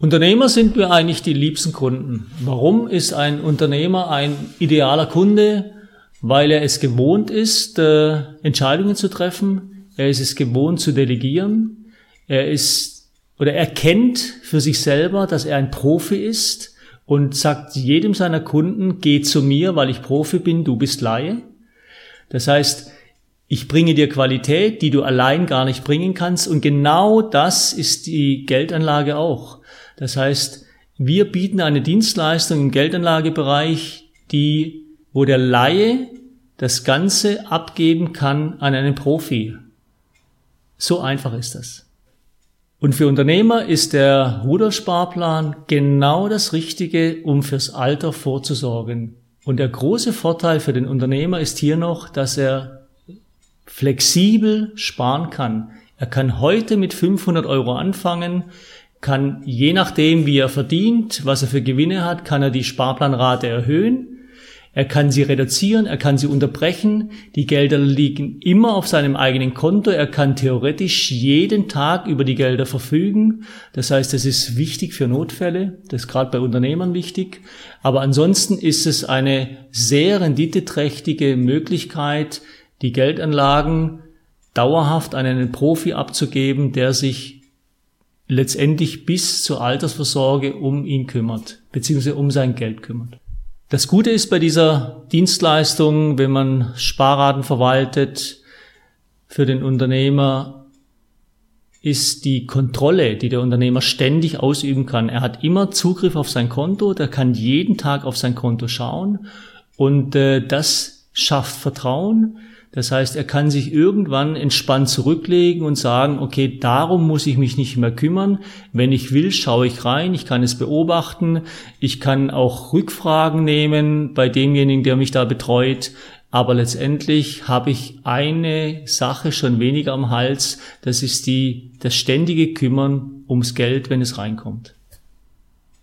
Unternehmer sind mir eigentlich die liebsten Kunden. Warum ist ein Unternehmer ein idealer Kunde? Weil er es gewohnt ist, äh, Entscheidungen zu treffen. Er ist es gewohnt zu delegieren. Er ist oder er kennt für sich selber, dass er ein Profi ist und sagt jedem seiner Kunden, geh zu mir, weil ich Profi bin, du bist Laie. Das heißt, ich bringe dir Qualität, die du allein gar nicht bringen kannst. Und genau das ist die Geldanlage auch. Das heißt, wir bieten eine Dienstleistung im Geldanlagebereich, die, wo der Laie das Ganze abgeben kann an einen Profi. So einfach ist das. Und für Unternehmer ist der Rudersparplan genau das Richtige, um fürs Alter vorzusorgen. Und der große Vorteil für den Unternehmer ist hier noch, dass er flexibel sparen kann. Er kann heute mit 500 Euro anfangen, kann je nachdem, wie er verdient, was er für Gewinne hat, kann er die Sparplanrate erhöhen. Er kann sie reduzieren, er kann sie unterbrechen. Die Gelder liegen immer auf seinem eigenen Konto. Er kann theoretisch jeden Tag über die Gelder verfügen. Das heißt, es ist wichtig für Notfälle. Das ist gerade bei Unternehmern wichtig. Aber ansonsten ist es eine sehr renditeträchtige Möglichkeit, die Geldanlagen dauerhaft an einen Profi abzugeben, der sich letztendlich bis zur Altersvorsorge um ihn kümmert, beziehungsweise um sein Geld kümmert. Das Gute ist bei dieser Dienstleistung, wenn man Sparraten verwaltet, für den Unternehmer ist die Kontrolle, die der Unternehmer ständig ausüben kann. Er hat immer Zugriff auf sein Konto, der kann jeden Tag auf sein Konto schauen und äh, das schafft Vertrauen. Das heißt, er kann sich irgendwann entspannt zurücklegen und sagen, okay, darum muss ich mich nicht mehr kümmern. Wenn ich will, schaue ich rein, ich kann es beobachten, ich kann auch Rückfragen nehmen bei demjenigen, der mich da betreut. Aber letztendlich habe ich eine Sache schon weniger am Hals, das ist die, das ständige Kümmern ums Geld, wenn es reinkommt.